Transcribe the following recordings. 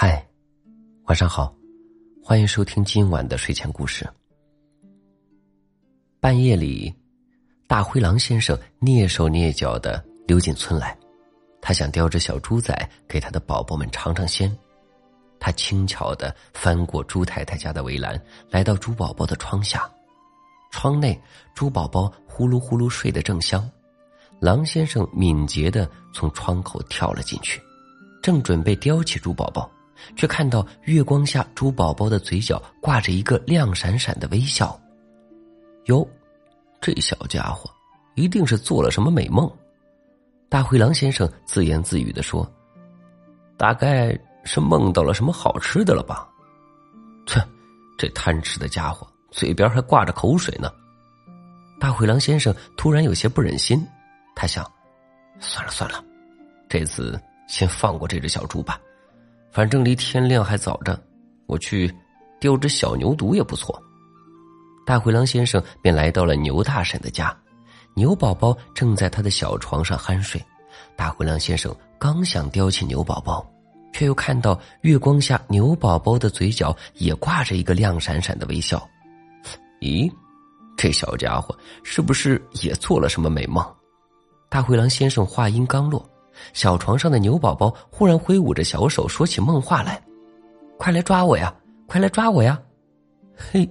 嗨，晚上好，欢迎收听今晚的睡前故事。半夜里，大灰狼先生蹑手蹑脚的溜进村来，他想叼着小猪仔给他的宝宝们尝尝鲜。他轻巧的翻过猪太太家的围栏，来到猪宝宝的窗下。窗内，猪宝宝呼噜呼噜睡得正香。狼先生敏捷的从窗口跳了进去，正准备叼起猪宝宝。却看到月光下猪宝宝的嘴角挂着一个亮闪闪的微笑。哟，这小家伙一定是做了什么美梦。大灰狼先生自言自语的说：“大概是梦到了什么好吃的了吧？”切，这贪吃的家伙嘴边还挂着口水呢。大灰狼先生突然有些不忍心，他想：算了算了，这次先放过这只小猪吧。反正离天亮还早着，我去叼只小牛犊也不错。大灰狼先生便来到了牛大婶的家，牛宝宝正在他的小床上酣睡。大灰狼先生刚想叼起牛宝宝，却又看到月光下牛宝宝的嘴角也挂着一个亮闪闪的微笑。咦，这小家伙是不是也做了什么美梦？大灰狼先生话音刚落。小床上的牛宝宝忽然挥舞着小手，说起梦话来：“快来抓我呀！快来抓我呀！”嘿，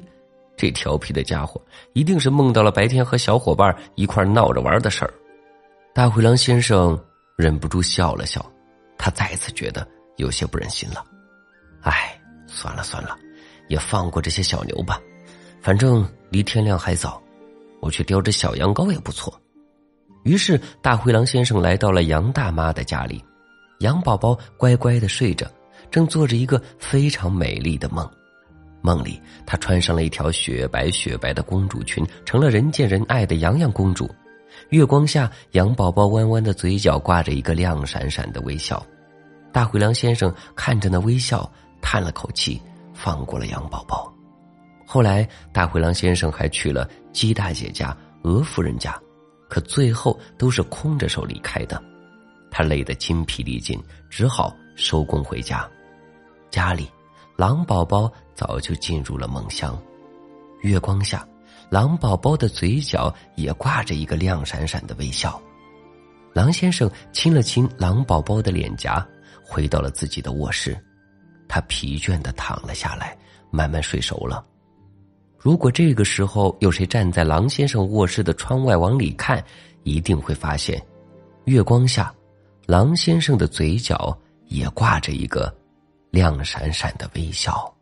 这调皮的家伙一定是梦到了白天和小伙伴一块闹着玩的事儿。大灰狼先生忍不住笑了笑，他再次觉得有些不忍心了。哎，算了算了，也放过这些小牛吧，反正离天亮还早，我去叼只小羊羔也不错。于是，大灰狼先生来到了杨大妈的家里，羊宝宝乖乖的睡着，正做着一个非常美丽的梦。梦里，她穿上了一条雪白雪白的公主裙，成了人见人爱的洋洋公主。月光下，羊宝宝弯弯的嘴角挂着一个亮闪闪的微笑。大灰狼先生看着那微笑，叹了口气，放过了羊宝宝。后来，大灰狼先生还去了鸡大姐家、鹅夫人家。可最后都是空着手离开的，他累得筋疲力尽，只好收工回家。家里，狼宝宝早就进入了梦乡。月光下，狼宝宝的嘴角也挂着一个亮闪闪的微笑。狼先生亲了亲狼宝宝的脸颊，回到了自己的卧室。他疲倦的躺了下来，慢慢睡熟了。如果这个时候有谁站在狼先生卧室的窗外往里看，一定会发现，月光下，狼先生的嘴角也挂着一个亮闪闪的微笑。